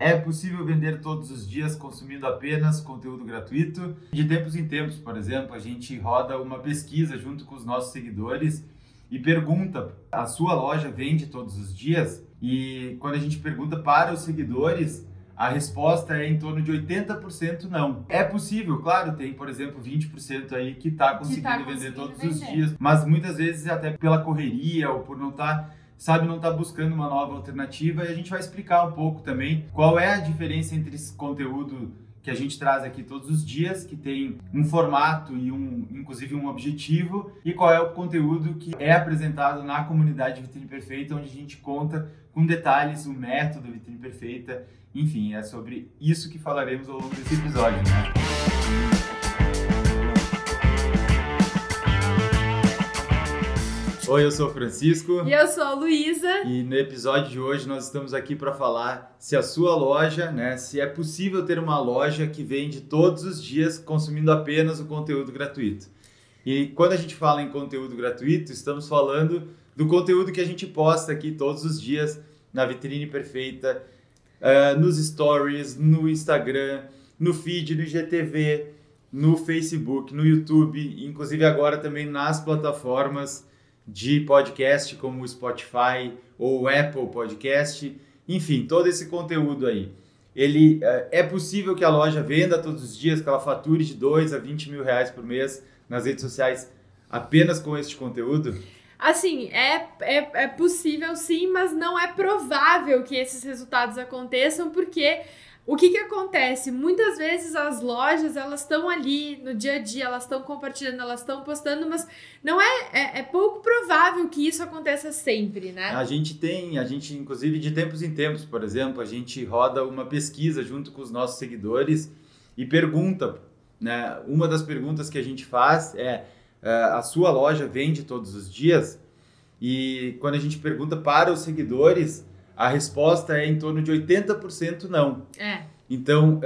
É possível vender todos os dias consumindo apenas conteúdo gratuito? De tempos em tempos, por exemplo, a gente roda uma pesquisa junto com os nossos seguidores e pergunta: a sua loja vende todos os dias? E quando a gente pergunta para os seguidores, a resposta é em torno de 80% não. É possível, claro, tem, por exemplo, 20% aí que está conseguindo, tá vender conseguindo todos vender. os dias, mas muitas vezes até pela correria ou por não estar sabe, não está buscando uma nova alternativa e a gente vai explicar um pouco também qual é a diferença entre esse conteúdo que a gente traz aqui todos os dias, que tem um formato e um, inclusive um objetivo, e qual é o conteúdo que é apresentado na comunidade Vitrine Perfeita, onde a gente conta com detalhes o método Vitrine Perfeita, enfim, é sobre isso que falaremos ao longo desse episódio, né? Oi, eu sou o Francisco. E eu sou a Luísa. E no episódio de hoje nós estamos aqui para falar se a sua loja, né, se é possível ter uma loja que vende todos os dias consumindo apenas o conteúdo gratuito. E quando a gente fala em conteúdo gratuito, estamos falando do conteúdo que a gente posta aqui todos os dias na vitrine perfeita, uh, nos stories, no Instagram, no feed, no IGTV, no Facebook, no YouTube, inclusive agora também nas plataformas de podcast como o Spotify ou o Apple Podcast, enfim, todo esse conteúdo aí. Ele é possível que a loja venda todos os dias, que ela fature de 2 a 20 mil reais por mês nas redes sociais apenas com este conteúdo? Assim, é, é, é possível sim, mas não é provável que esses resultados aconteçam, porque o que, que acontece? Muitas vezes as lojas elas estão ali no dia a dia, elas estão compartilhando, elas estão postando, mas não é, é, é, pouco provável que isso aconteça sempre, né? A gente tem, a gente inclusive de tempos em tempos, por exemplo, a gente roda uma pesquisa junto com os nossos seguidores e pergunta, né? Uma das perguntas que a gente faz é a sua loja vende todos os dias? E quando a gente pergunta para os seguidores a resposta é em torno de 80% não. É. Então,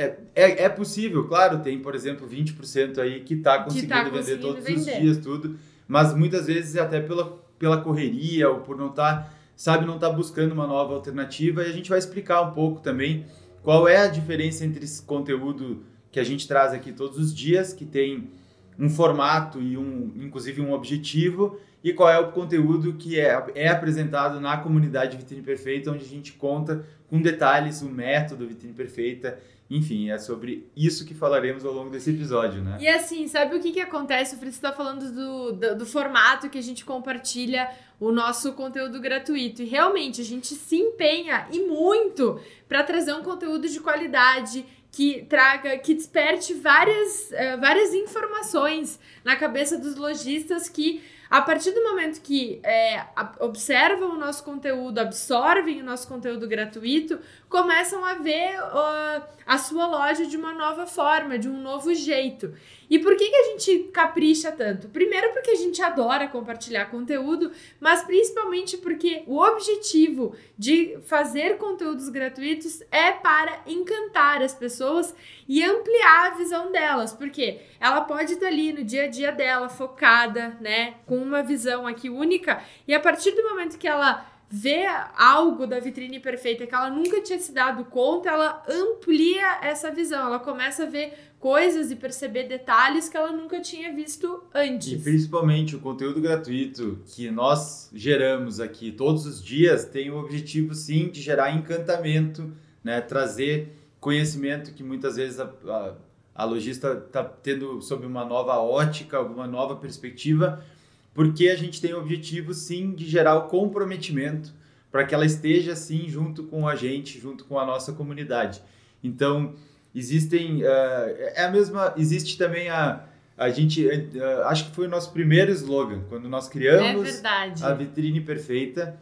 é, é, é, possível, claro, tem, por exemplo, 20% aí que está conseguindo, tá vender conseguindo todos vender. os dias, tudo, mas muitas vezes até pela, pela correria ou por não estar, tá, sabe, não estar tá buscando uma nova alternativa, e a gente vai explicar um pouco também qual é a diferença entre esse conteúdo que a gente traz aqui todos os dias, que tem um formato e um, inclusive um objetivo, e qual é o conteúdo que é, é apresentado na comunidade Vitrine Perfeita, onde a gente conta com detalhes o método Vitrine Perfeita. Enfim, é sobre isso que falaremos ao longo desse episódio, né? E assim, sabe o que, que acontece? O Francisco está falando do, do, do, formato que a gente compartilha o nosso conteúdo gratuito. E realmente a gente se empenha e muito para trazer um conteúdo de qualidade que traga, que desperte várias, uh, várias informações na cabeça dos lojistas que a partir do momento que é, observam o nosso conteúdo, absorvem o nosso conteúdo gratuito, começam a ver uh, a sua loja de uma nova forma, de um novo jeito. E por que, que a gente capricha tanto? Primeiro, porque a gente adora compartilhar conteúdo, mas principalmente porque o objetivo de fazer conteúdos gratuitos é para encantar as pessoas e ampliar a visão delas, porque ela pode estar ali no dia a dia dela, focada, né, com uma visão aqui única, e a partir do momento que ela vê algo da vitrine perfeita que ela nunca tinha se dado conta, ela amplia essa visão, ela começa a ver coisas e perceber detalhes que ela nunca tinha visto antes. E principalmente o conteúdo gratuito que nós geramos aqui todos os dias tem o objetivo sim de gerar encantamento, né, trazer conhecimento que muitas vezes a, a, a lojista está tendo sob uma nova ótica, alguma nova perspectiva, porque a gente tem o objetivo sim de gerar o comprometimento para que ela esteja sim junto com a gente, junto com a nossa comunidade. Então, existem uh, é a mesma existe também a a gente uh, acho que foi o nosso primeiro slogan quando nós criamos é a vitrine perfeita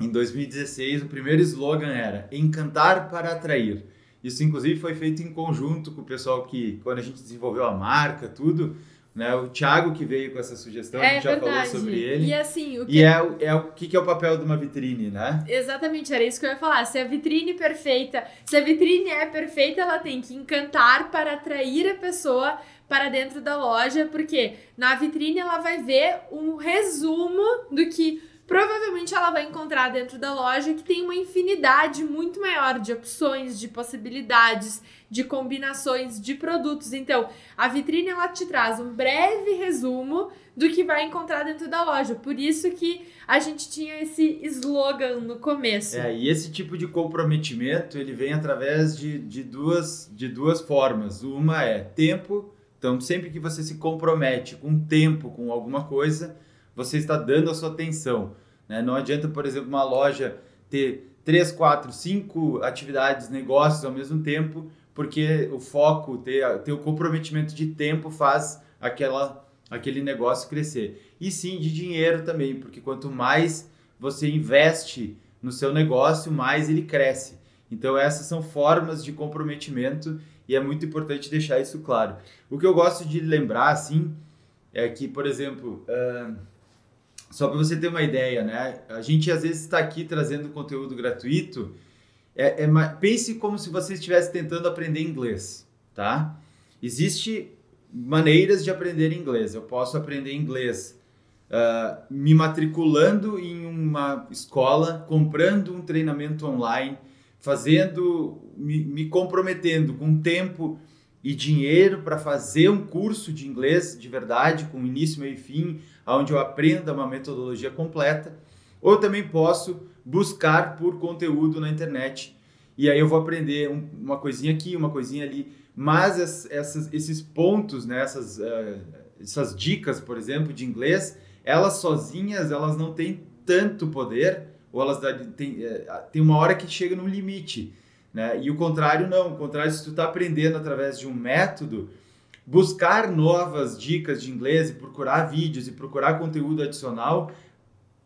em 2016 o primeiro slogan era encantar para atrair isso inclusive foi feito em conjunto com o pessoal que quando a gente desenvolveu a marca tudo né? O Thiago que veio com essa sugestão, é a gente já verdade. falou sobre ele. E assim, o que... E é, o- é o que, que é o papel de uma vitrine, né? Exatamente, era isso que eu ia falar. Se a vitrine perfeita, se a vitrine é perfeita, ela tem que encantar para atrair a pessoa para dentro da loja, porque na vitrine ela vai ver um resumo do que provavelmente ela vai encontrar dentro da loja que tem uma infinidade muito maior de opções, de possibilidades, de combinações de produtos. Então, a vitrine ela te traz um breve resumo do que vai encontrar dentro da loja. Por isso que a gente tinha esse slogan no começo. É, e esse tipo de comprometimento, ele vem através de, de, duas, de duas formas. Uma é tempo, então sempre que você se compromete com tempo, com alguma coisa, você está dando a sua atenção. Né? Não adianta, por exemplo, uma loja ter três, quatro, cinco atividades, negócios ao mesmo tempo, porque o foco, ter, ter o comprometimento de tempo faz aquela, aquele negócio crescer. E sim de dinheiro também, porque quanto mais você investe no seu negócio, mais ele cresce. Então essas são formas de comprometimento e é muito importante deixar isso claro. O que eu gosto de lembrar, assim, é que, por exemplo, uh, só para você ter uma ideia, né? A gente às vezes está aqui trazendo conteúdo gratuito. É, é, pense como se você estivesse tentando aprender inglês, tá? Existe maneiras de aprender inglês. Eu posso aprender inglês uh, me matriculando em uma escola, comprando um treinamento online, fazendo, me, me comprometendo com tempo e dinheiro para fazer um curso de inglês de verdade, com início, meio e fim, onde eu aprenda uma metodologia completa, ou também posso buscar por conteúdo na internet. E aí eu vou aprender um, uma coisinha aqui, uma coisinha ali. Mas es, essas, esses pontos, né, essas, uh, essas dicas, por exemplo, de inglês, elas sozinhas, elas não têm tanto poder, ou elas têm, uh, tem uma hora que chega no limite. Né? E o contrário não, o contrário, se tu está aprendendo através de um método, buscar novas dicas de inglês e procurar vídeos e procurar conteúdo adicional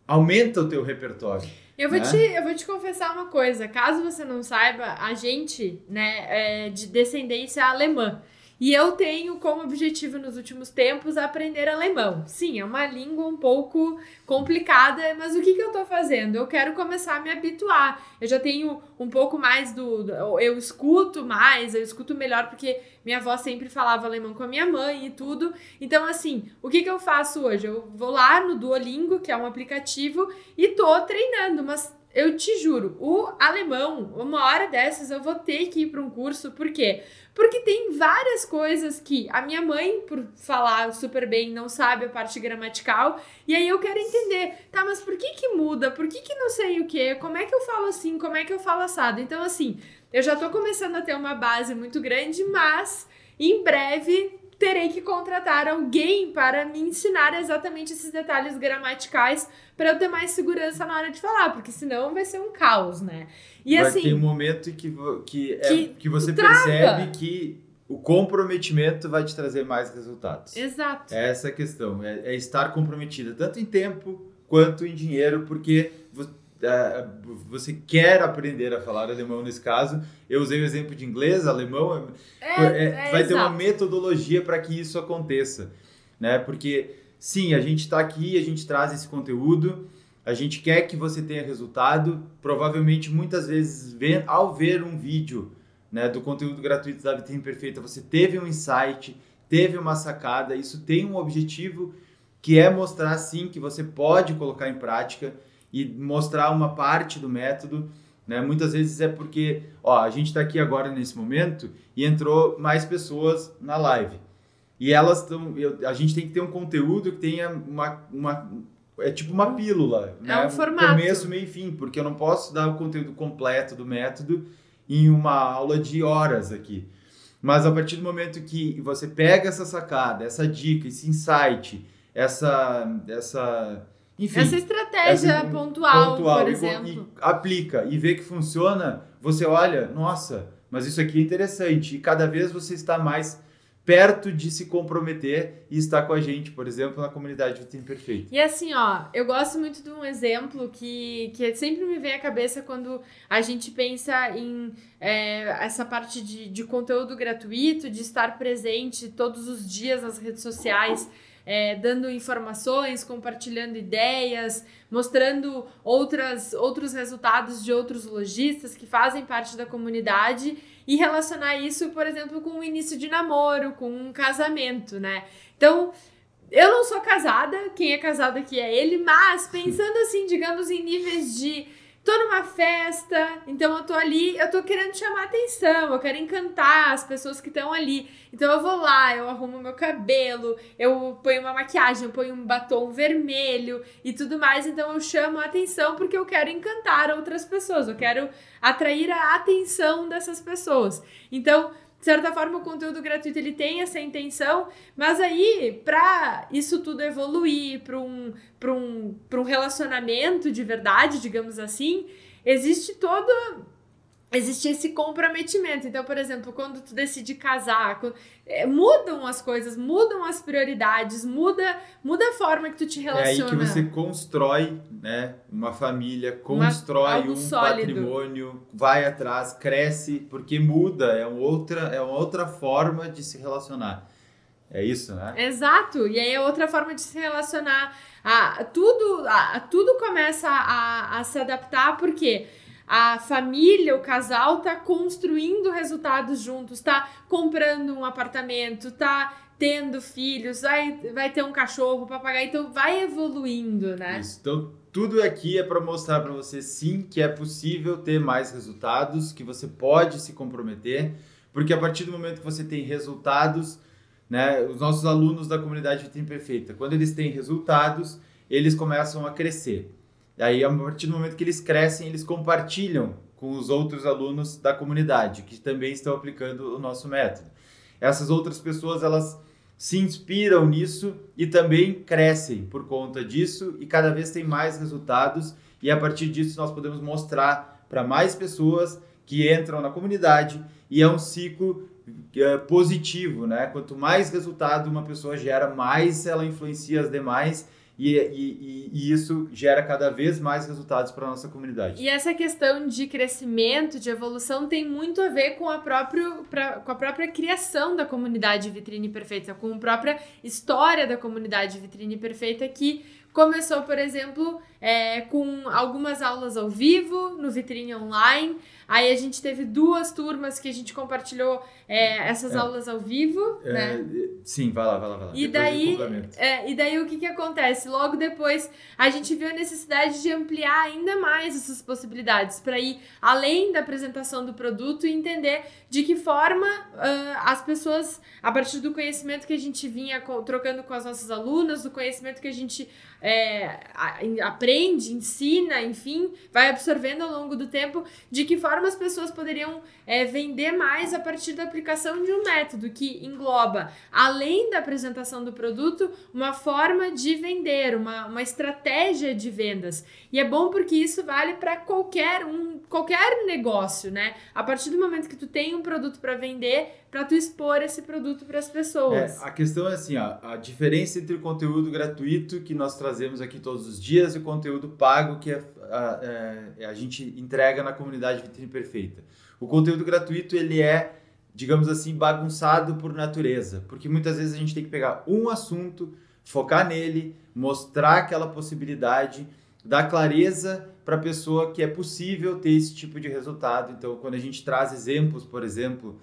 aumenta o teu repertório. Eu vou, né? te, eu vou te confessar uma coisa, caso você não saiba, a gente, né, é de descendência alemã. E eu tenho como objetivo nos últimos tempos aprender alemão. Sim, é uma língua um pouco complicada, mas o que, que eu tô fazendo? Eu quero começar a me habituar. Eu já tenho um pouco mais do. Eu escuto mais, eu escuto melhor, porque minha avó sempre falava alemão com a minha mãe e tudo. Então, assim, o que, que eu faço hoje? Eu vou lá no Duolingo, que é um aplicativo, e tô treinando, mas eu te juro, o alemão, uma hora dessas eu vou ter que ir para um curso, por quê? Porque tem várias coisas que a minha mãe, por falar super bem, não sabe a parte gramatical, e aí eu quero entender, tá, mas por que que muda? Por que que não sei o quê? Como é que eu falo assim? Como é que eu falo assado? Então, assim, eu já tô começando a ter uma base muito grande, mas em breve terei que contratar alguém para me ensinar exatamente esses detalhes gramaticais para eu ter mais segurança na hora de falar, porque senão vai ser um caos, né? E vai assim. Tem um momento que, que, é, que, que você trava. percebe que o comprometimento vai te trazer mais resultados. Exato. É essa a questão, é, é estar comprometida, tanto em tempo quanto em dinheiro, porque é, você quer aprender a falar alemão nesse caso. Eu usei o exemplo de inglês, alemão. É, é, é vai ter uma metodologia para que isso aconteça, né? Porque sim, a gente está aqui, a gente traz esse conteúdo, a gente quer que você tenha resultado. Provavelmente, muitas vezes, ao ver um vídeo né, do conteúdo gratuito da Vitrine Perfeita, você teve um insight, teve uma sacada. Isso tem um objetivo que é mostrar sim que você pode colocar em prática e mostrar uma parte do método. Né? Muitas vezes é porque ó, a gente está aqui agora nesse momento e entrou mais pessoas na live. E elas estão. A gente tem que ter um conteúdo que tenha uma. uma é tipo uma pílula. É né? um formato. Começo, meio e fim, porque eu não posso dar o conteúdo completo do método em uma aula de horas aqui. Mas a partir do momento que você pega essa sacada, essa dica, esse insight, essa, essa enfim, essa estratégia essa, pontual, pontual, por exemplo. E, aplica e vê que funciona, você olha, nossa, mas isso aqui é interessante. E cada vez você está mais perto de se comprometer e estar com a gente, por exemplo, na comunidade do Tempo Perfeito. E assim, ó, eu gosto muito de um exemplo que, que sempre me vem à cabeça quando a gente pensa em é, essa parte de, de conteúdo gratuito, de estar presente todos os dias nas redes sociais é, dando informações, compartilhando ideias, mostrando outras, outros resultados de outros lojistas que fazem parte da comunidade e relacionar isso, por exemplo, com o início de namoro, com um casamento, né? Então, eu não sou casada, quem é casado aqui é ele, mas pensando assim, digamos, em níveis de tô numa festa, então eu tô ali, eu tô querendo chamar atenção, eu quero encantar as pessoas que estão ali. Então eu vou lá, eu arrumo meu cabelo, eu ponho uma maquiagem, eu ponho um batom vermelho e tudo mais, então eu chamo a atenção porque eu quero encantar outras pessoas, eu quero atrair a atenção dessas pessoas. Então, de certa forma, o conteúdo gratuito ele tem essa intenção, mas aí, para isso tudo evoluir para um, um, um relacionamento de verdade, digamos assim, existe todo existe esse comprometimento. Então, por exemplo, quando tu decide casar, quando, é, mudam as coisas, mudam as prioridades, muda, muda a forma que tu te relaciona. É aí que você constrói, né, uma família, constrói uma, um sólido. patrimônio, vai atrás, cresce, porque muda, é uma outra, é uma outra forma de se relacionar. É isso, né? Exato. E aí é outra forma de se relacionar. A, tudo, a, tudo começa a, a se adaptar, porque quê? A família, o casal tá construindo resultados juntos, tá comprando um apartamento, tá tendo filhos, vai, vai ter um cachorro, um papagaio, então vai evoluindo, né? Isso. Então, tudo aqui é para mostrar para você sim que é possível ter mais resultados, que você pode se comprometer, porque a partir do momento que você tem resultados, né, os nossos alunos da comunidade Vitrine Perfeita, quando eles têm resultados, eles começam a crescer. E aí, a partir do momento que eles crescem, eles compartilham com os outros alunos da comunidade que também estão aplicando o nosso método. Essas outras pessoas, elas se inspiram nisso e também crescem por conta disso e cada vez tem mais resultados e a partir disso nós podemos mostrar para mais pessoas que entram na comunidade e é um ciclo é, positivo, né? Quanto mais resultado uma pessoa gera, mais ela influencia as demais e, e, e, isso gera cada vez mais resultados para a nossa comunidade. E essa questão de crescimento, de evolução, tem muito a ver com a, próprio, pra, com a própria criação da comunidade Vitrine Perfeita, com a própria história da comunidade Vitrine Perfeita, que começou, por exemplo, é, com algumas aulas ao vivo no Vitrine Online. Aí a gente teve duas turmas que a gente compartilhou é, essas é. aulas ao vivo, é, né? Sim, vai lá, vai lá, vai lá. E daí, é, e daí o que, que acontece? Logo depois a gente viu a necessidade de ampliar ainda mais essas possibilidades para ir além da apresentação do produto e entender de que forma uh, as pessoas, a partir do conhecimento que a gente vinha trocando com as nossas alunas, do conhecimento que a gente é, aprende, ensina, enfim, vai absorvendo ao longo do tempo, de que forma as pessoas poderiam é, vender mais a partir da aplicação de um método que engloba, além da apresentação do produto, uma forma de vender, uma, uma estratégia de vendas. E é bom porque isso vale para qualquer um, qualquer negócio, né? A partir do momento que tu tem um produto para vender, para tu expor esse produto para as pessoas. É, a questão é assim, ó, a diferença entre o conteúdo gratuito que nós trazemos aqui todos os dias e o conteúdo pago que a, a, é, a gente entrega na comunidade Vitrine Perfeita. O conteúdo gratuito ele é, digamos assim, bagunçado por natureza, porque muitas vezes a gente tem que pegar um assunto, focar nele, mostrar aquela possibilidade, dar clareza para a pessoa que é possível ter esse tipo de resultado. Então, quando a gente traz exemplos, por exemplo,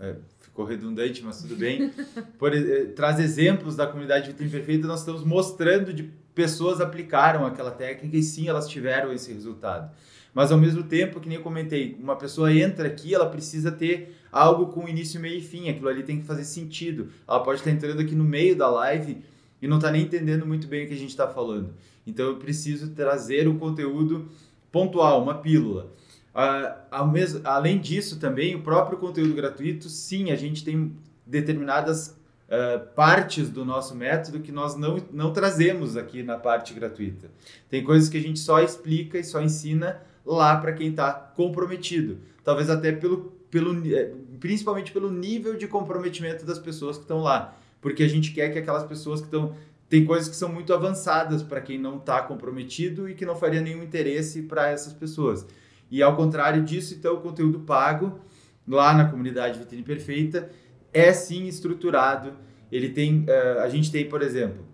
é, ficou redundante, mas tudo bem. Por, eh, traz exemplos da comunidade Vitrine Perfeita, nós estamos mostrando de pessoas aplicaram aquela técnica e sim, elas tiveram esse resultado. Mas ao mesmo tempo, que nem eu comentei, uma pessoa entra aqui, ela precisa ter algo com início, meio e fim. Aquilo ali tem que fazer sentido. Ela pode estar entrando aqui no meio da live e não está nem entendendo muito bem o que a gente está falando. Então eu preciso trazer um conteúdo pontual, uma pílula. Uh, mesmo, além disso, também, o próprio conteúdo gratuito, sim, a gente tem determinadas uh, partes do nosso método que nós não, não trazemos aqui na parte gratuita. Tem coisas que a gente só explica e só ensina lá para quem está comprometido. Talvez até pelo, pelo, eh, principalmente pelo nível de comprometimento das pessoas que estão lá. Porque a gente quer que aquelas pessoas que estão tem coisas que são muito avançadas para quem não está comprometido e que não faria nenhum interesse para essas pessoas. E ao contrário disso, então, o conteúdo pago lá na comunidade Vitrine Perfeita é sim estruturado. Ele tem, uh, a gente tem, por exemplo,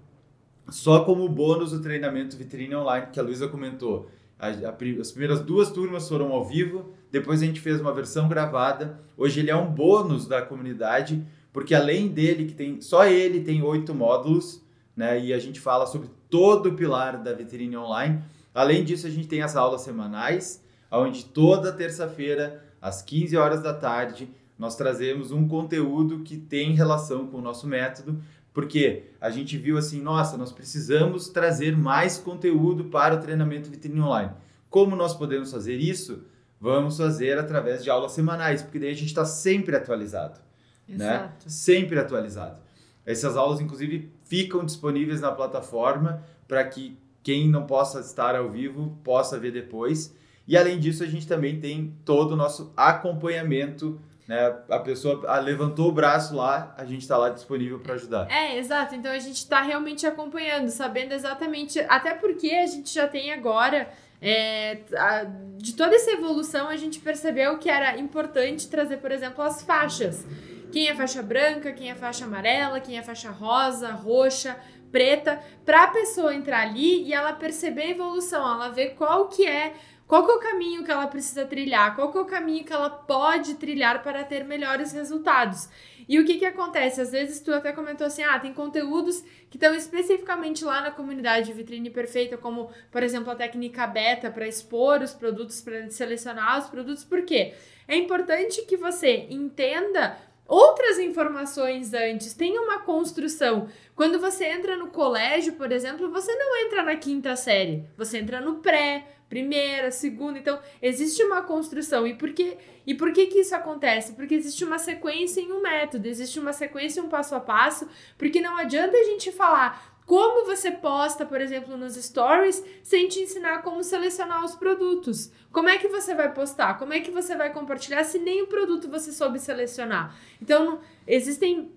só como bônus o treinamento Vitrine Online que a Luísa comentou. A, a, as primeiras duas turmas foram ao vivo, depois a gente fez uma versão gravada. Hoje ele é um bônus da comunidade, porque além dele, que tem só ele tem oito módulos, né? E a gente fala sobre todo o pilar da vitrine online. Além disso, a gente tem as aulas semanais, onde toda terça-feira, às 15 horas da tarde, nós trazemos um conteúdo que tem relação com o nosso método, porque a gente viu assim, nossa, nós precisamos trazer mais conteúdo para o treinamento vitrine online. Como nós podemos fazer isso? Vamos fazer através de aulas semanais, porque daí a gente está sempre atualizado. Né? Exato. Né? Sempre atualizado. Essas aulas, inclusive, ficam disponíveis na plataforma para que quem não possa estar ao vivo possa ver depois. E além disso, a gente também tem todo o nosso acompanhamento né? A pessoa levantou o braço lá, a gente está lá disponível para ajudar. É, exato. Então a gente está realmente acompanhando, sabendo exatamente. Até porque a gente já tem agora. É, a, de toda essa evolução, a gente percebeu que era importante trazer, por exemplo, as faixas. Quem é faixa branca, quem é faixa amarela, quem é faixa rosa, roxa, preta, para a pessoa entrar ali e ela perceber a evolução, ela ver qual que é qual é o caminho que ela precisa trilhar? Qual é o caminho que ela pode trilhar para ter melhores resultados? E o que que acontece? Às vezes tu até comentou assim, ah, tem conteúdos que estão especificamente lá na comunidade Vitrine Perfeita, como, por exemplo, a técnica beta para expor os produtos, para selecionar os produtos. Por quê? É importante que você entenda outras informações antes, tenha uma construção. Quando você entra no colégio, por exemplo, você não entra na quinta série, você entra no pré, primeira, segunda. Então, existe uma construção. E por que, e por que, que isso acontece? Porque existe uma sequência em um método, existe uma sequência um passo a passo, porque não adianta a gente falar como você posta, por exemplo, nos stories, sem te ensinar como selecionar os produtos. Como é que você vai postar? Como é que você vai compartilhar se nem o produto você soube selecionar? Então, existem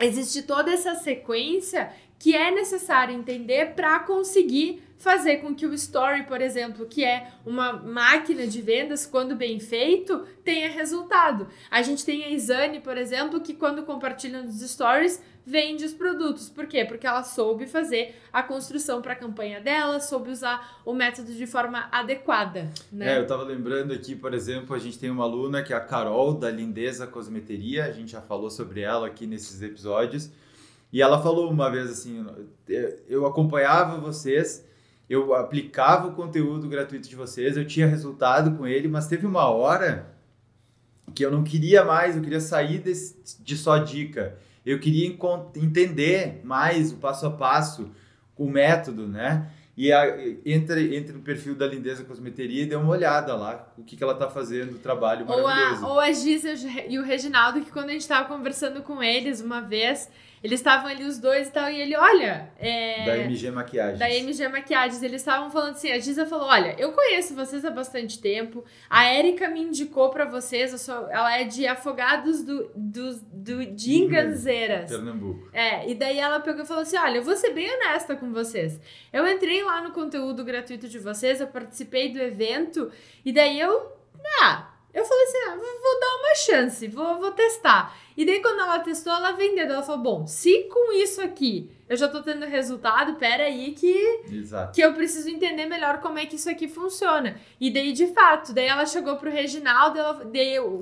existe toda essa sequência que é necessário entender para conseguir fazer com que o story, por exemplo, que é uma máquina de vendas, quando bem feito, tenha resultado. A gente tem a Isane, por exemplo, que quando compartilha nos stories, vende os produtos. Por quê? Porque ela soube fazer a construção para a campanha dela, soube usar o método de forma adequada. Né? É, eu estava lembrando aqui, por exemplo, a gente tem uma aluna que é a Carol, da Lindeza Cosmeteria, a gente já falou sobre ela aqui nesses episódios. E ela falou uma vez assim: eu acompanhava vocês eu aplicava o conteúdo gratuito de vocês, eu tinha resultado com ele, mas teve uma hora que eu não queria mais, eu queria sair desse, de só dica. Eu queria entender mais o passo a passo, o método, né? E a, entre, entre no perfil da Lindeza Cosmeteria e dê uma olhada lá, o que, que ela tá fazendo, o trabalho maravilhoso. Ou a, ou a Giza e o Reginaldo, que quando a gente tava conversando com eles uma vez, eles estavam ali os dois e tal, e ele, olha. É... Da MG Maquiagens. Da MG Maquiagens. Eles estavam falando assim: a Giza falou: olha, eu conheço vocês há bastante tempo. A Érica me indicou para vocês. Sou, ela é de Afogados do, do, do, de Inganzeiras. Pernambuco. É, e daí ela pegou e falou assim: olha, eu vou ser bem honesta com vocês. Eu entrei lá no conteúdo gratuito de vocês, eu participei do evento, e daí eu. Ah, eu falei assim, ah, vou dar uma chance, vou, vou testar. E daí quando ela testou, ela vendeu. Ela falou, bom, se com isso aqui eu já tô tendo resultado, pera aí que, Exato. que eu preciso entender melhor como é que isso aqui funciona. E daí, de fato, daí ela chegou pro Reginaldo, ela,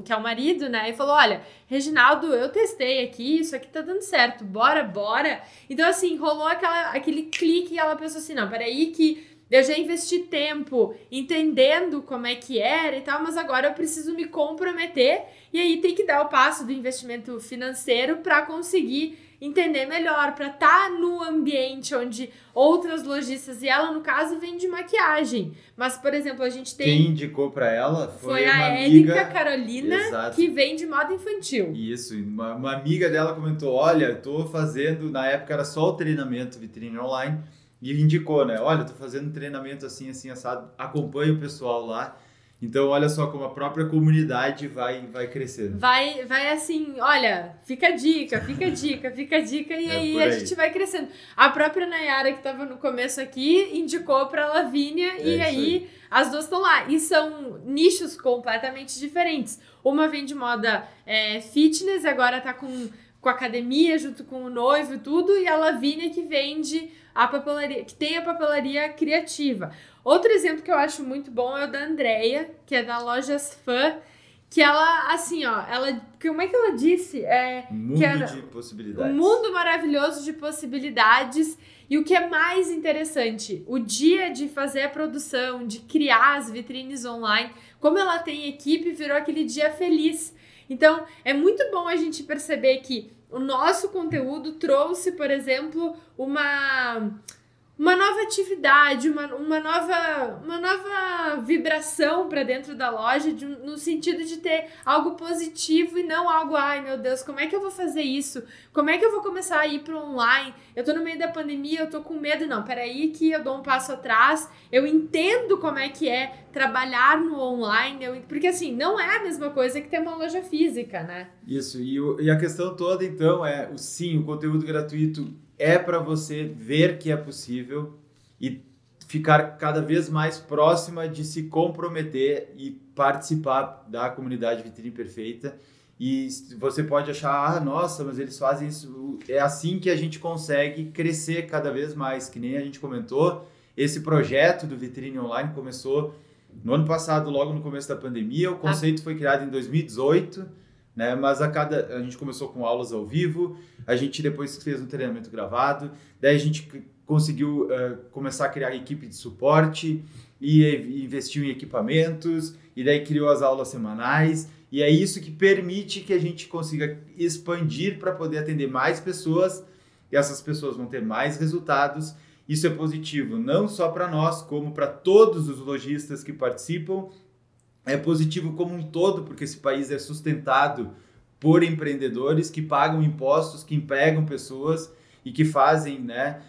que é o marido, né? E falou, olha, Reginaldo, eu testei aqui, isso aqui tá dando certo, bora, bora. Então, assim, rolou aquela, aquele clique e ela pensou assim, não, peraí que eu já investi tempo entendendo como é que era e tal, mas agora eu preciso me comprometer e aí tem que dar o passo do investimento financeiro para conseguir entender melhor, para estar tá no ambiente onde outras lojistas, e ela no caso vende maquiagem. Mas, por exemplo, a gente tem. Quem indicou para ela foi, foi a Érica Carolina, Exato. que vende moda infantil. Isso, uma, uma amiga dela comentou: Olha, tô fazendo, na época era só o treinamento vitrine online e indicou, né? Olha, tô fazendo treinamento assim, assim, assado, acompanha o pessoal lá. Então, olha só como a própria comunidade vai, vai crescendo. Vai, vai assim, olha, fica a dica, fica a dica, fica a dica, e é aí, aí, a gente vai crescendo. A própria Nayara, que estava no começo aqui, indicou para Lavínia, é e aí, aí, as duas estão lá. E são nichos completamente diferentes. Uma vem de moda é, fitness, agora tá com, com academia, junto com o noivo e tudo, e a Lavínia que vende a papelaria, que tem a papelaria criativa. Outro exemplo que eu acho muito bom é o da Andrea, que é da Lojas Fã, que ela, assim, ó, ela. Como é que ela disse? É, Um mundo que era de possibilidades. um mundo maravilhoso de possibilidades. E o que é mais interessante, o dia de fazer a produção, de criar as vitrines online, como ela tem equipe, virou aquele dia feliz. Então, é muito bom a gente perceber que o nosso conteúdo trouxe, por exemplo, uma uma nova atividade, uma, uma, nova, uma nova vibração para dentro da loja, de, no sentido de ter algo positivo e não algo, ai meu Deus, como é que eu vou fazer isso? Como é que eu vou começar a ir para online? Eu tô no meio da pandemia, eu tô com medo. Não, peraí que eu dou um passo atrás, eu entendo como é que é trabalhar no online, eu, porque assim, não é a mesma coisa que ter uma loja física, né? Isso, e, o- e a questão toda então é, o sim, o conteúdo gratuito é para você ver que é possível e ficar cada vez mais próxima de se comprometer e participar da comunidade Vitrine Perfeita. E você pode achar, ah, nossa, mas eles fazem isso. É assim que a gente consegue crescer cada vez mais, que nem a gente comentou. Esse projeto do Vitrine Online começou no ano passado, logo no começo da pandemia. O conceito foi criado em 2018 né? Mas a cada a gente começou com aulas ao vivo, a gente depois fez um treinamento gravado, daí a gente conseguiu eh, começar a criar equipe de suporte e, e investiu em equipamentos e daí criou as aulas semanais e é isso que permite que a gente consiga expandir para poder atender mais pessoas e essas pessoas vão ter mais resultados. Isso é positivo não só para nós, como para todos os lojistas que participam é positivo como um todo, porque esse país é sustentado por empreendedores que pagam impostos, que empregam pessoas e que fazem, né,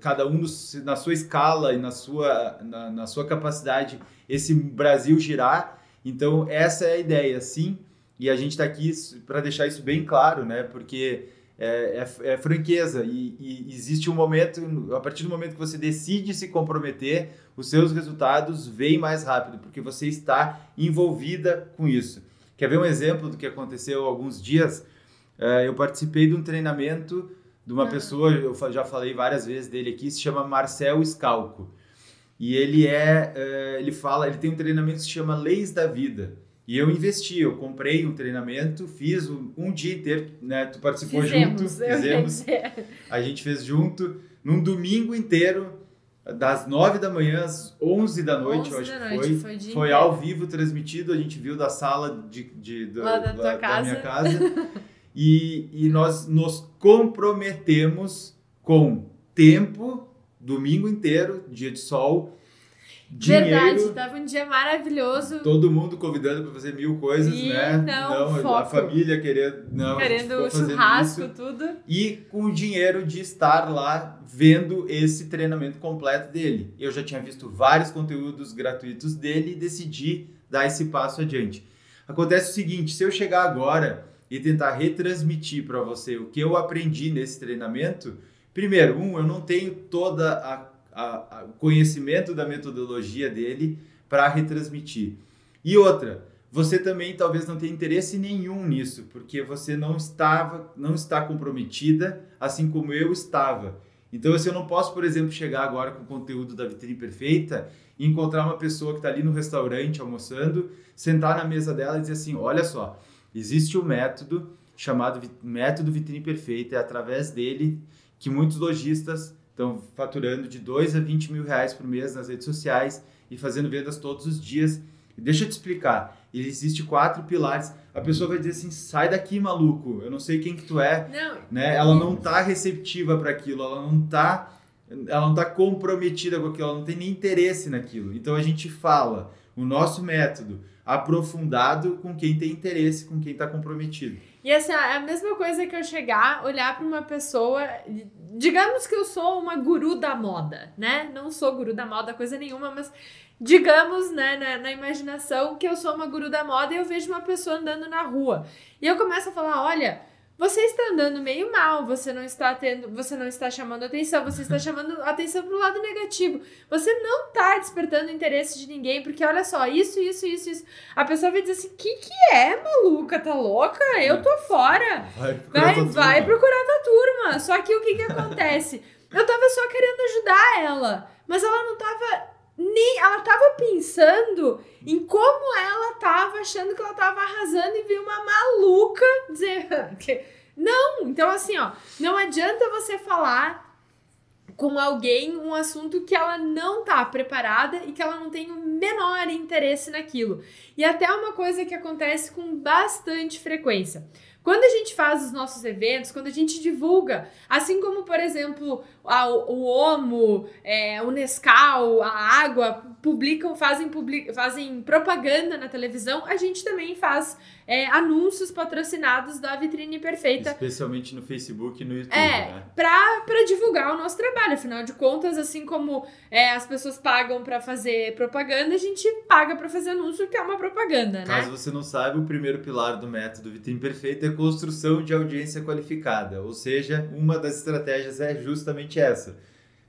cada um na sua escala e na sua, na, na sua capacidade, esse Brasil girar. Então, essa é a ideia, sim, e a gente está aqui para deixar isso bem claro, né, porque é, é- é franqueza e, e existe um momento, a partir do momento que você decide se comprometer, os seus resultados vêm mais rápido, porque você está envolvida com isso. Quer ver um exemplo do que aconteceu há alguns dias? Eh, eu participei de um treinamento de uma Ah. pessoa, eu já falei várias vezes dele aqui, se chama Marcel Scalco. E ele é, eh, ele fala, ele tem um treinamento que se chama Leis da Vida. E eu investi, eu comprei um treinamento, fiz um, um dia inteiro, né? Tu participou junto, Fizemos, eu ia fizemos. A gente fez junto num domingo inteiro, das 9 da manhã às 11 da noite, eu 11 acho da que noite, foi. foi Foi ao vivo transmitido, a gente viu da sala de, de, Lá da tua casa. minha casa. e, e nós nos comprometemos com tempo, domingo inteiro, dia de sol, dinheiro. Verdade, tava um dia maravilhoso. Todo mundo convidando para fazer mil coisas, E né? não, a foco. família querendo. Não, a Querendo churrasco, isso tudo. e com o dinheiro de estar lá vendo esse treinamento completo dele. Eu já tinha visto vários conteúdos gratuitos dele e decidi dar esse passo adiante. Acontece o seguinte, se eu chegar agora e tentar retransmitir para você o que eu aprendi nesse treinamento, primeiro, um, eu não tenho toda a, a- a- o conhecimento da metodologia dele para retransmitir. E outra, você também talvez não tenha interesse nenhum nisso, porque você não estava, não está comprometida, assim como eu estava. Então, assim, eu não posso, por exemplo, chegar agora com o conteúdo da vitrine perfeita e encontrar uma pessoa que está ali no restaurante almoçando, sentar na mesa dela e dizer assim: olha só, existe um método chamado método vitrine perfeita, é através dele que muitos lojistas estão faturando de 2 a 20 mil reais por mês nas redes sociais e fazendo vendas todos os dias. E deixa eu te explicar, existe quatro pilares. A pessoa vai dizer assim: sai daqui, maluco, eu não sei quem que tu é, Não, né? Ela não tá receptiva para aquilo, ela não tá ela não tá comprometida com aquilo, ela não tem nem interesse naquilo. Então a gente fala o nosso método aprofundado com quem tem interesse, com quem está comprometido. E assim, é a mesma coisa que eu chegar, olhar pra uma pessoa. Digamos que eu sou uma guru da moda, né? Não sou guru da moda, coisa nenhuma, mas digamos, né, na, na imaginação que eu sou uma guru da moda e eu vejo uma pessoa andando na rua. E eu começo a falar: olha. Você está andando meio mal, você não está tendo, você não está chamando atenção, você está chamando atenção pro lado negativo. Você não está despertando interesse de ninguém, porque olha só, isso, isso, isso, isso. A pessoa vai dizer assim: "Que que é, maluca? Tá louca? Eu tô fora". Vai, Vai, vai procurar tua turma. Só que o que que acontece? Eu tava só querendo ajudar ela, mas ela não tava nem ela tava pensando em como ela tava achando que ela tava arrasando e viu uma maluca dizer não, então assim, ó, não adianta você falar com alguém um assunto que ela não tá preparada e que ela não tem o menor interesse naquilo. E até uma coisa que acontece com bastante frequência. Quando a gente faz os nossos eventos, quando a gente divulga, assim como, por exemplo, a, o Omo, é, o Nescau, a água, publicam, fazem, public, fazem propaganda na televisão, a gente também faz é, anúncios patrocinados da Vitrine Perfeita. Especialmente no Facebook e no YouTube, é, né? Pra, pra divulgar o nosso trabalho. Afinal de contas, assim como é, as pessoas pagam para fazer propaganda, a gente paga para fazer anúncio, que é uma propaganda, Caso né? você não saiba, o primeiro pilar do método Vitrine Perfeita é construção de audiência qualificada. Ou seja, uma das estratégias é justamente essa.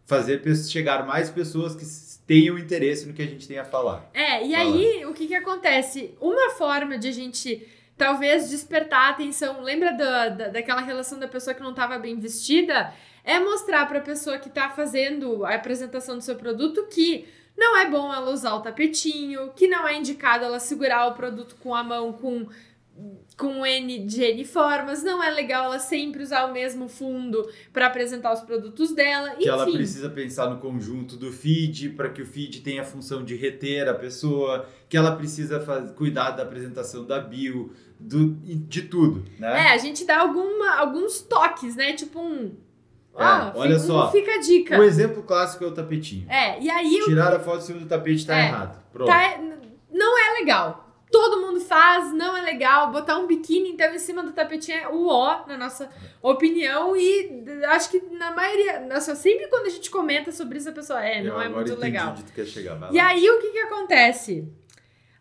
Fazer chegar mais pessoas que tenham interesse no que a gente tem a falar. É, e Fala. aí, o que que acontece? Uma forma de a gente, talvez, despertar a atenção, lembra da, da, daquela relação da pessoa que não estava bem vestida? É mostrar para a pessoa que está fazendo a apresentação do seu produto que não é bom ela usar o tapetinho, que não é indicado ela segurar o produto com a mão com com N de N formas, não é legal ela sempre usar o mesmo fundo para apresentar os produtos dela, Que enfim. ela precisa pensar no conjunto do feed para que o feed tenha a função de reter a pessoa, que ela precisa faz- cuidar da apresentação da bio, do, de tudo, né? É, a gente dá alguma, alguns toques, né? Tipo um. É, ó, olha fica, só. fica a dica. O exemplo clássico é o tapetinho. É, e aí Tirar a foto em cima do tapete tá É, errado. Pronto. tá, não é legal. Todo mundo faz, não é legal. Botar um biquíni, então, em cima do tapetinho é o ó, na nossa opinião. E acho que na maioria. Nossa, sempre quando a gente comenta sobre isso, a pessoa é, Eu não é agora muito legal. onde tu quer chegar. Vai E aí, o que que acontece?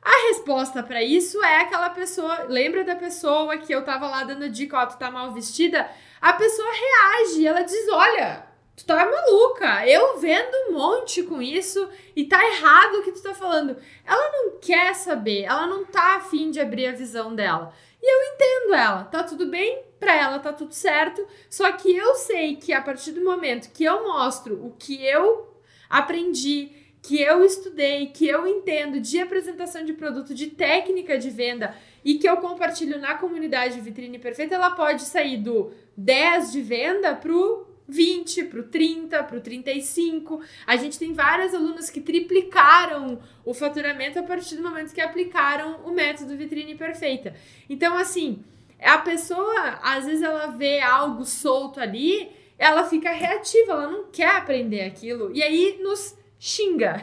A resposta pra isso é aquela pessoa. Lembra da pessoa que eu tava lá dando dica, ó, tu tá mal vestida? A pessoa reage, ela diz: olha, tu tá maluca, eu vendo um monte com isso e tá errado o que tu tá falando. Ela não quer saber, ela não tá afim de abrir a visão dela. E eu entendo ela, tá tudo bem, pra ela tá tudo certo, só que eu sei que a partir do momento que eu mostro o que eu aprendi, que eu estudei, que eu entendo de apresentação de produto, de técnica de venda e que eu compartilho na comunidade Vitrine Perfeita, ela pode sair do 10 de venda pro 20, pro 30, pro 35. A gente tem várias alunas que triplicaram o faturamento a partir do momento que aplicaram o método Vitrine Perfeita. Então, assim, a pessoa, às vezes ela vê algo solto ali, ela fica reativa, ela não quer aprender aquilo. E aí nos xinga.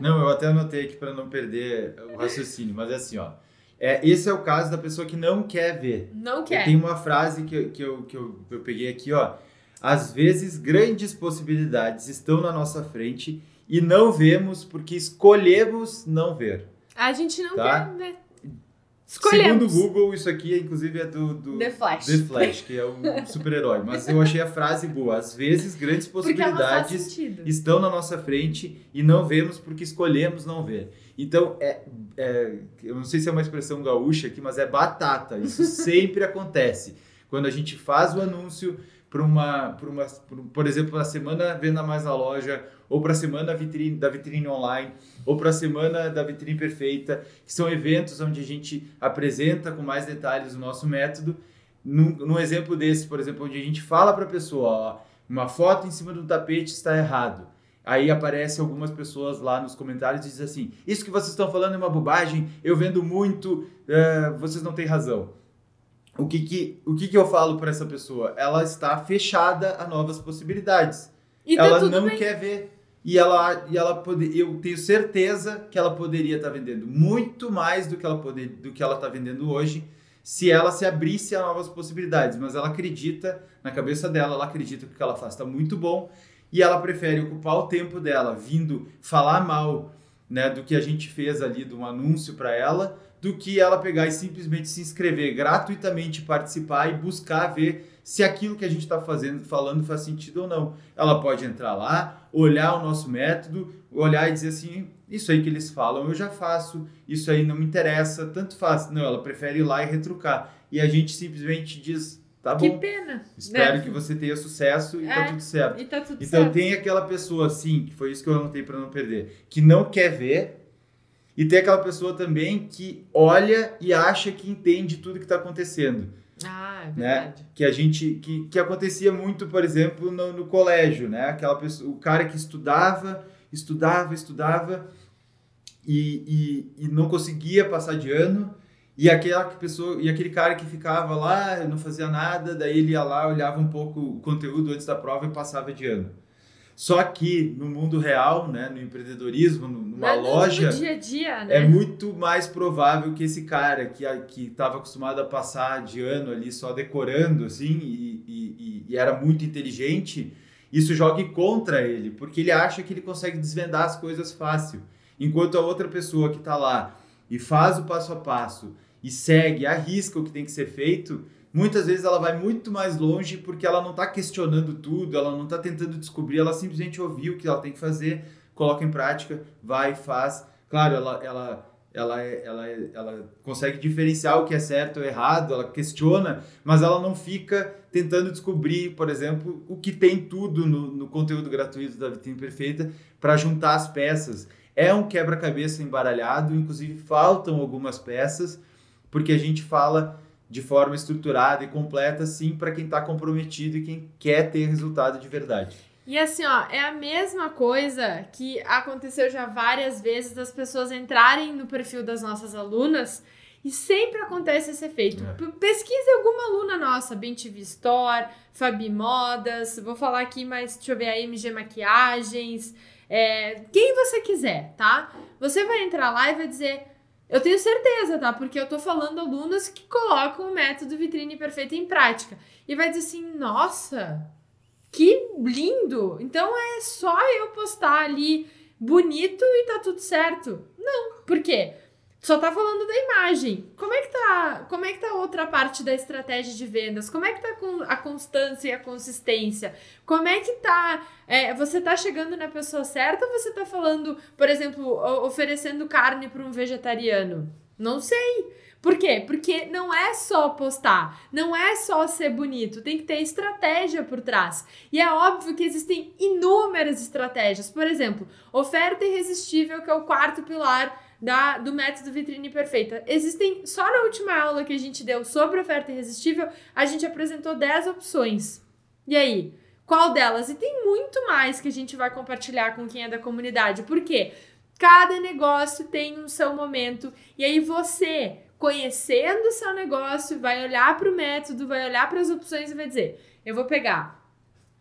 Não, eu até anotei aqui para não perder o raciocínio, mas é assim, ó. É, esse é o caso da pessoa que não quer ver. Não quer. Tem uma frase que, que, eu, que eu, eu peguei aqui, ó. Às vezes, grandes possibilidades estão na nossa frente e não vemos porque escolhemos não ver. A gente não Tá? quer ver. Segundo Escolhemos. o Google, isso aqui, inclusive, é do, do The Flash. The Flash, que é um super-herói. Mas eu achei a frase boa. Às vezes, grandes possibilidades estão na nossa frente e não vemos porque escolhemos não ver. Então, é, é- eu não sei se é uma expressão gaúcha aqui, mas é batata. Isso sempre acontece. Quando a gente faz o anúncio para uma, pra uma por, exemplo, para a semana Venda Mais na Loja, ou para a semana vitrine, da Vitrine Online, ou para a semana da Vitrine Perfeita, que são eventos onde a gente apresenta com mais detalhes o nosso método. Num, num exemplo desse, por exemplo, onde a gente fala para a pessoa, ó, uma foto em cima do tapete está errado. Aí aparece algumas pessoas lá nos comentários e diz assim: Isso que vocês estão falando é uma bobagem, eu vendo muito, eh, vocês não têm razão. O que que, o que que eu falo para essa pessoa? Ela está fechada a novas possibilidades. E tá ela tudo não bem. quer ver. E ela, e ela pode, eu tenho certeza que ela poderia estar vendendo muito mais do que ela poder, do que ela está vendendo hoje, se ela se abrisse a novas possibilidades. Mas ela acredita na cabeça dela, ela acredita que o que ela faz está muito bom e ela prefere ocupar o tempo dela vindo falar mal, né, do que a gente fez ali de um anúncio para ela, do que ela pegar e simplesmente se inscrever gratuitamente, participar e buscar ver se aquilo que a gente está fazendo, falando faz sentido ou não. Ela pode entrar lá, olhar o nosso método, olhar e dizer assim, isso aí que eles falam eu já faço, isso aí não me interessa, tanto faz. Não, ela prefere ir lá e retrucar. E a gente simplesmente diz, tá Que bom. pena. Espero né? que você tenha sucesso e tá É. tudo certo. Tá tudo Então certo. tem aquela pessoa assim, que foi isso que eu anotei para não perder, que não quer ver, e tem aquela pessoa também que olha e acha que entende tudo que está acontecendo, Ah, é né? verdade. Que a gente que, que acontecia muito, por exemplo, no, no colégio, né? Aquela pessoa, o cara que estudava, estudava, estudava e, e, e não conseguia passar de ano. E aquela pessoa, e aquele cara que ficava lá, não fazia nada, daí ele ia lá, olhava um pouco o conteúdo antes da prova e passava de ano. Só que no mundo real, né, no empreendedorismo, numa no- loja, No dia a dia, né? é muito mais provável que esse cara que que estava acostumado a passar de ano ali só decorando assim e, e- e- e era muito inteligente, isso jogue contra ele, porque ele acha que ele consegue desvendar as coisas fácil, enquanto a outra pessoa que está lá e faz o passo a passo e segue, arrisca o que tem que ser feito, muitas vezes ela vai muito mais longe porque ela não está questionando tudo, ela não está tentando descobrir, ela simplesmente ouviu o que ela tem que fazer, coloca em prática, vai, faz. Claro, ela, ela, ela, é- ela, é- ela consegue diferenciar o que é certo ou errado, ela questiona, mas ela não fica tentando descobrir, por exemplo, o que tem tudo no, no conteúdo gratuito da Vitrine Perfeita para juntar as peças. É um quebra-cabeça embaralhado, inclusive faltam algumas peças, porque a gente fala de forma estruturada e completa, sim, para quem está comprometido e quem quer ter resultado de verdade. E assim, ó, é a mesma coisa que aconteceu já várias vezes das pessoas entrarem no perfil das nossas alunas e sempre acontece esse efeito. É. Pesquise alguma aluna nossa, Bem TV Store, Fabi Modas, vou falar aqui, mas deixa eu ver a MG Maquiagens, é, quem você quiser, tá? Você vai entrar lá e vai dizer, eu tenho certeza, tá? Porque eu tô falando alunas que colocam o método Vitrine Perfeita em prática. E vai dizer assim, nossa, que lindo! Então é só eu postar ali bonito e tá tudo certo. Não, por quê? Só tá falando da imagem. Como é que tá, como é que tá outra parte da estratégia de vendas? Como é que tá com a constância e a consistência? Como é que tá, é, você tá chegando na pessoa certa ou você tá falando, por exemplo, oferecendo carne para um vegetariano? Não sei. Por quê? Porque não é só postar, não é só ser bonito, tem que ter estratégia por trás. E é óbvio que existem inúmeras estratégias. Por exemplo, oferta irresistível, que é o quarto pilar da, do método Vitrine Perfeita. Existem, só na última aula que a gente deu sobre oferta irresistível, a gente apresentou 10 opções. E aí? Qual delas? E tem muito mais que a gente vai compartilhar com quem é da comunidade. Por quê? Cada negócio tem um seu momento. E aí você, conhecendo o seu negócio, vai olhar para o método, vai olhar para as opções e vai dizer: eu vou pegar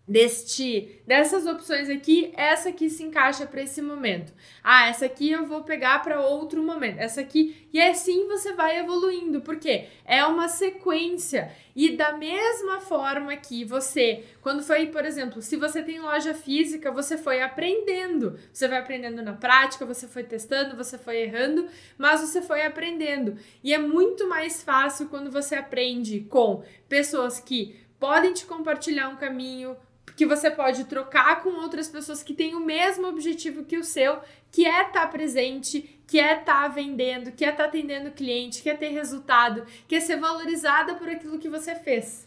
deste dessas opções aqui, essa aqui se encaixa para esse momento. Ah, essa aqui eu vou pegar para outro momento. Essa aqui e assim você vai evoluindo, porque é uma sequência. E da mesma forma que você, quando foi, por exemplo, se você tem loja física, você foi aprendendo. Você vai aprendendo na prática, você foi testando, você foi errando, mas você foi aprendendo. E é muito mais fácil quando você aprende com pessoas que podem te compartilhar um caminho, que você pode trocar com outras pessoas que têm o mesmo objetivo que o seu, que é estar presente, que é estar vendendo, que é estar atendendo cliente, que é ter resultado, que é ser valorizada por aquilo que você fez.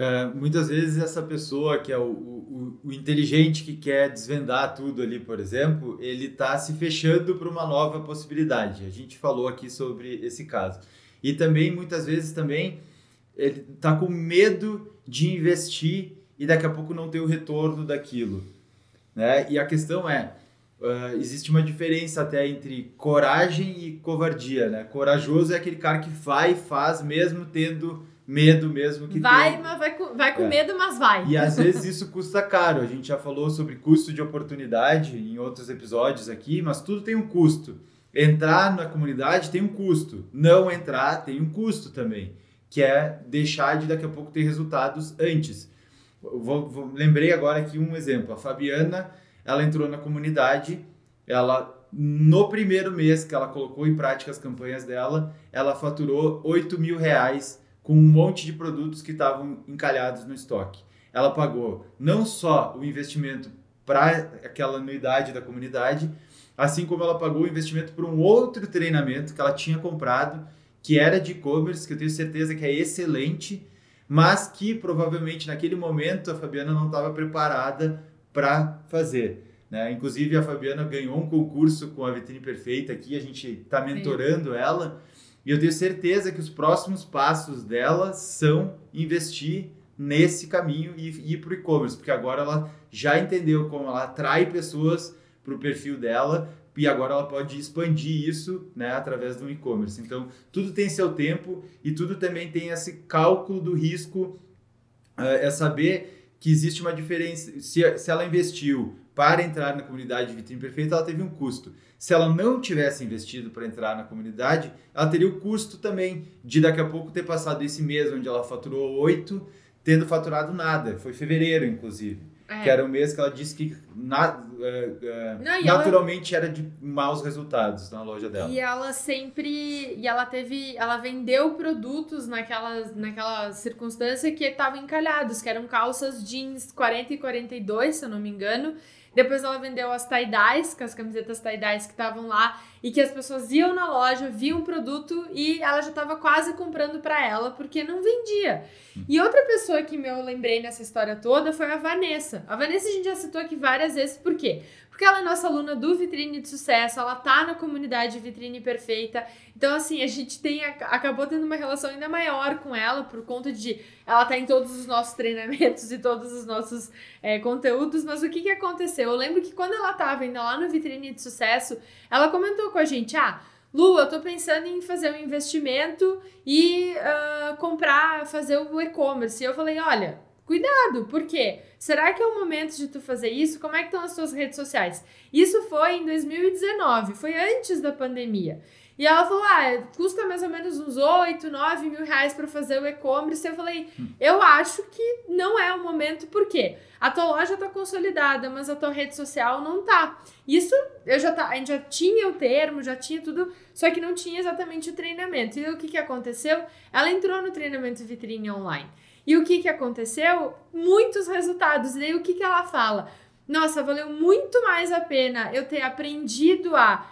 É, muitas vezes essa pessoa que é o, o, o inteligente que quer desvendar tudo ali, por exemplo, ele está se fechando para uma nova possibilidade. A gente falou aqui sobre esse caso. E também, muitas vezes, também ele está com medo de investir e daqui a pouco não ter o retorno daquilo. Né? E a questão é, uh, existe uma diferença até entre coragem e covardia. Né? Corajoso é aquele cara que vai e faz mesmo tendo medo mesmo que vai, tem. mas vai com, vai com É. medo, mas vai. E às vezes isso custa caro. A gente já falou sobre custo de oportunidade em outros episódios aqui, mas tudo tem um custo. Entrar na comunidade tem um custo. Não entrar tem um custo também, que é deixar de daqui a pouco ter resultados antes. Vou, vou- lembrei agora aqui um exemplo. A Fabiana, ela entrou na comunidade, ela no primeiro mês que ela colocou em prática as campanhas dela, ela faturou 8 mil reais com um monte de produtos que estavam encalhados no estoque. Ela pagou não só o investimento para aquela anuidade da comunidade, assim como ela pagou o investimento para um outro treinamento que ela tinha comprado, que era de e-commerce, que eu tenho certeza que é excelente, mas que provavelmente naquele momento a Fabiana não estava preparada para fazer. Né? Inclusive, a Fabiana ganhou um concurso com a Vitrine Perfeita aqui, a gente está mentorando Sim. ela. E eu tenho certeza que os próximos passos dela são investir nesse caminho e ir para o e-commerce, porque agora ela já entendeu como ela atrai pessoas para o perfil dela e agora ela pode expandir isso né, através do e-commerce. Então, tudo tem seu tempo e tudo também tem esse cálculo do risco, uh, é saber que existe uma diferença. Se, se ela investiu para entrar na comunidade de Vitrine Perfeita, ela teve um custo. Se ela não tivesse investido para entrar na comunidade, ela teria o custo também de daqui a pouco ter passado esse mês onde ela faturou 8, tendo faturado nada. Foi fevereiro, inclusive. É. Que era o mês que ela disse que na, uh, uh, Não, naturalmente ela... era de maus resultados na loja dela. E ela sempre. E ela teve. Ela vendeu produtos naquela, naquela circunstância que estavam encalhados, que eram calças jeans 40 e 42, se eu não me engano. Depois ela vendeu as tie-dyes, que as camisetas tie-dyes que estavam lá e que as pessoas iam na loja, viam o produto e ela já estava quase comprando para ela porque não vendia. E outra pessoa que eu lembrei nessa história toda foi a Vanessa. A Vanessa a gente já citou aqui várias vezes, por quê? Porque ela é nossa aluna do Vitrine de Sucesso, ela tá na comunidade Vitrine Perfeita. Então, assim, a gente tem acabou tendo uma relação ainda maior com ela por conta de ela tá em todos os nossos treinamentos e todos os nossos é, conteúdos. Mas o que que aconteceu? Eu lembro que quando ela tava ainda lá no Vitrine de Sucesso, ela comentou com a gente: ah. Lu, eu tô pensando em fazer um investimento e uh, comprar, fazer o e-commerce. E eu falei, olha, Cuidado, por quê? Será que é o momento de tu fazer isso? Como é que estão as tuas redes sociais? Isso foi em 2019, foi antes da pandemia. E ela falou: ah, custa mais ou menos uns 8, 9 mil reais para fazer o e-commerce. Eu falei: hum. eu acho que não é o momento, por quê? A tua loja tá consolidada, mas a tua rede social não tá. Isso eu já tá, a gente já tinha o termo, já tinha tudo, só que não tinha exatamente o treinamento. E o que, que aconteceu? Ela entrou no treinamento vitrine online. E o que, que aconteceu? Muitos resultados. E daí o que, que ela fala? Nossa, valeu muito mais a pena eu ter aprendido a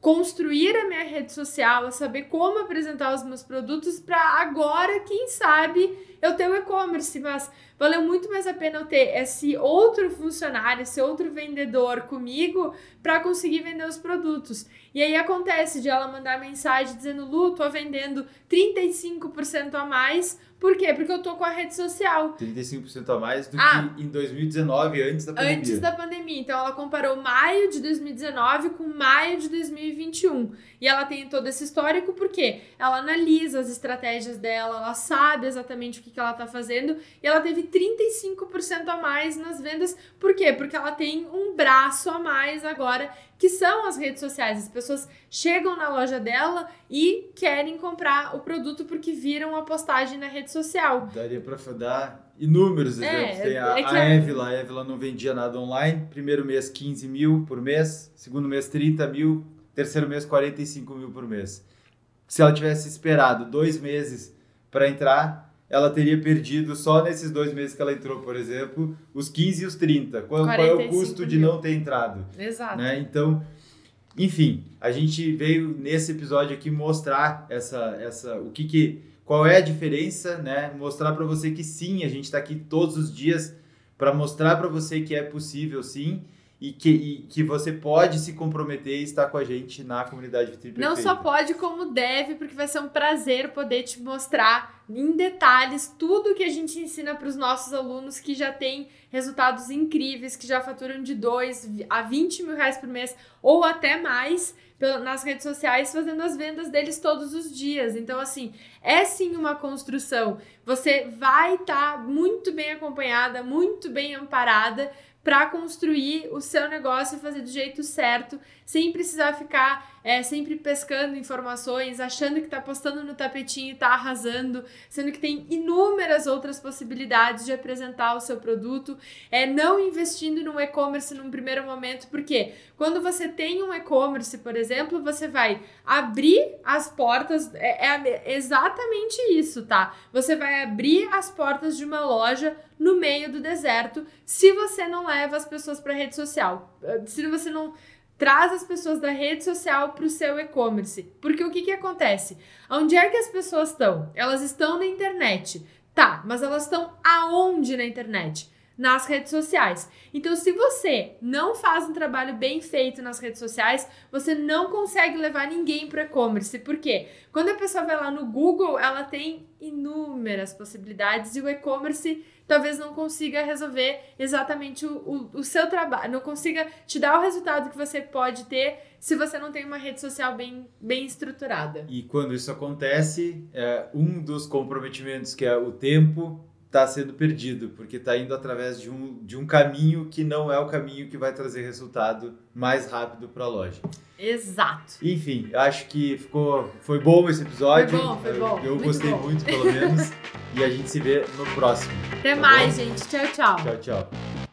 construir a minha rede social, a saber como apresentar os meus produtos para agora, quem sabe, eu ter o e-commerce, mas valeu muito mais a pena eu ter esse outro funcionário, esse outro vendedor comigo para conseguir vender os produtos. E aí acontece de ela mandar mensagem dizendo: "Lu, tô vendendo 35% a mais por quê? Porque eu tô com a rede social. 35% a mais do ah, que em 2019, antes da pandemia. Antes da pandemia. Então ela comparou maio de 2019 com maio de 2021. E ela tem todo esse histórico porque ela analisa as estratégias dela, ela sabe exatamente o que, que ela tá fazendo. E ela teve 35% a mais nas vendas. Por quê? Porque ela tem um braço a mais agora que são as redes sociais. As pessoas chegam na loja dela e querem comprar o produto porque viram a postagem na rede social. Daria para dar inúmeros é, exemplos. É, Tem a, é a, a Evila, a Evila não vendia nada online. Primeiro mês 15 mil por mês, segundo mês 30 mil, terceiro mês 45 mil por mês. Se ela tivesse esperado dois meses para entrar, ela teria perdido só nesses dois meses que ela entrou, por exemplo, os 15 e os 30. Qual, qual é o custo mil. de não ter entrado? Exato. Né? Então, enfim, a gente veio nesse episódio aqui mostrar essa, essa, o que que, qual é a diferença, né? Mostrar para você que sim, a gente está aqui todos os dias para mostrar para você que é possível sim e que, e que você pode se comprometer e estar com a gente na comunidade Vitrine Não só pode, como deve, porque vai ser um prazer poder te mostrar em detalhes tudo que a gente ensina para os nossos alunos que já têm resultados incríveis, que já faturam de 2 a 20 mil reais por mês ou até mais nas redes sociais fazendo as vendas deles todos os dias. Então, assim, é sim uma construção. Você vai estar tá muito bem acompanhada, muito bem amparada para construir o seu negócio e fazer do jeito certo, sem precisar ficar é, sempre pescando informações, achando que está postando no tapetinho e está arrasando, sendo que tem inúmeras outras possibilidades de apresentar o seu produto, é não investindo no e-commerce num primeiro momento, porque quando você tem um e-commerce, por exemplo, você vai abrir as portas, é, é exatamente isso, tá? Você vai abrir as portas de uma loja no meio do deserto se você não leva as pessoas para rede social. Se você não traz as pessoas da rede social para o seu e-commerce. Porque o que, que acontece? Onde é que as pessoas estão? Elas estão na internet. Tá, mas elas estão aonde na internet? Nas redes sociais. Então, se você não faz um trabalho bem feito nas redes sociais, você não consegue levar ninguém para e-commerce. Por quê? Quando a pessoa vai lá no Google, ela tem inúmeras possibilidades e o e-commerce talvez não consiga resolver exatamente o, o, o, seu trabalho, não consiga te dar o resultado que você pode ter se você não tem uma rede social bem, bem estruturada. E quando isso acontece, é, um dos comprometimentos, que é o tempo, está sendo perdido, porque está indo através de um, de um caminho que não é o caminho que vai trazer resultado mais rápido para a loja. Exato. Enfim, acho que ficou, foi bom esse episódio. Foi bom, foi bom. Eu, eu muito gostei bom. muito, pelo menos. e a gente se vê no próximo. Até tá mais, bom? gente. Tchau, tchau. Tchau, tchau.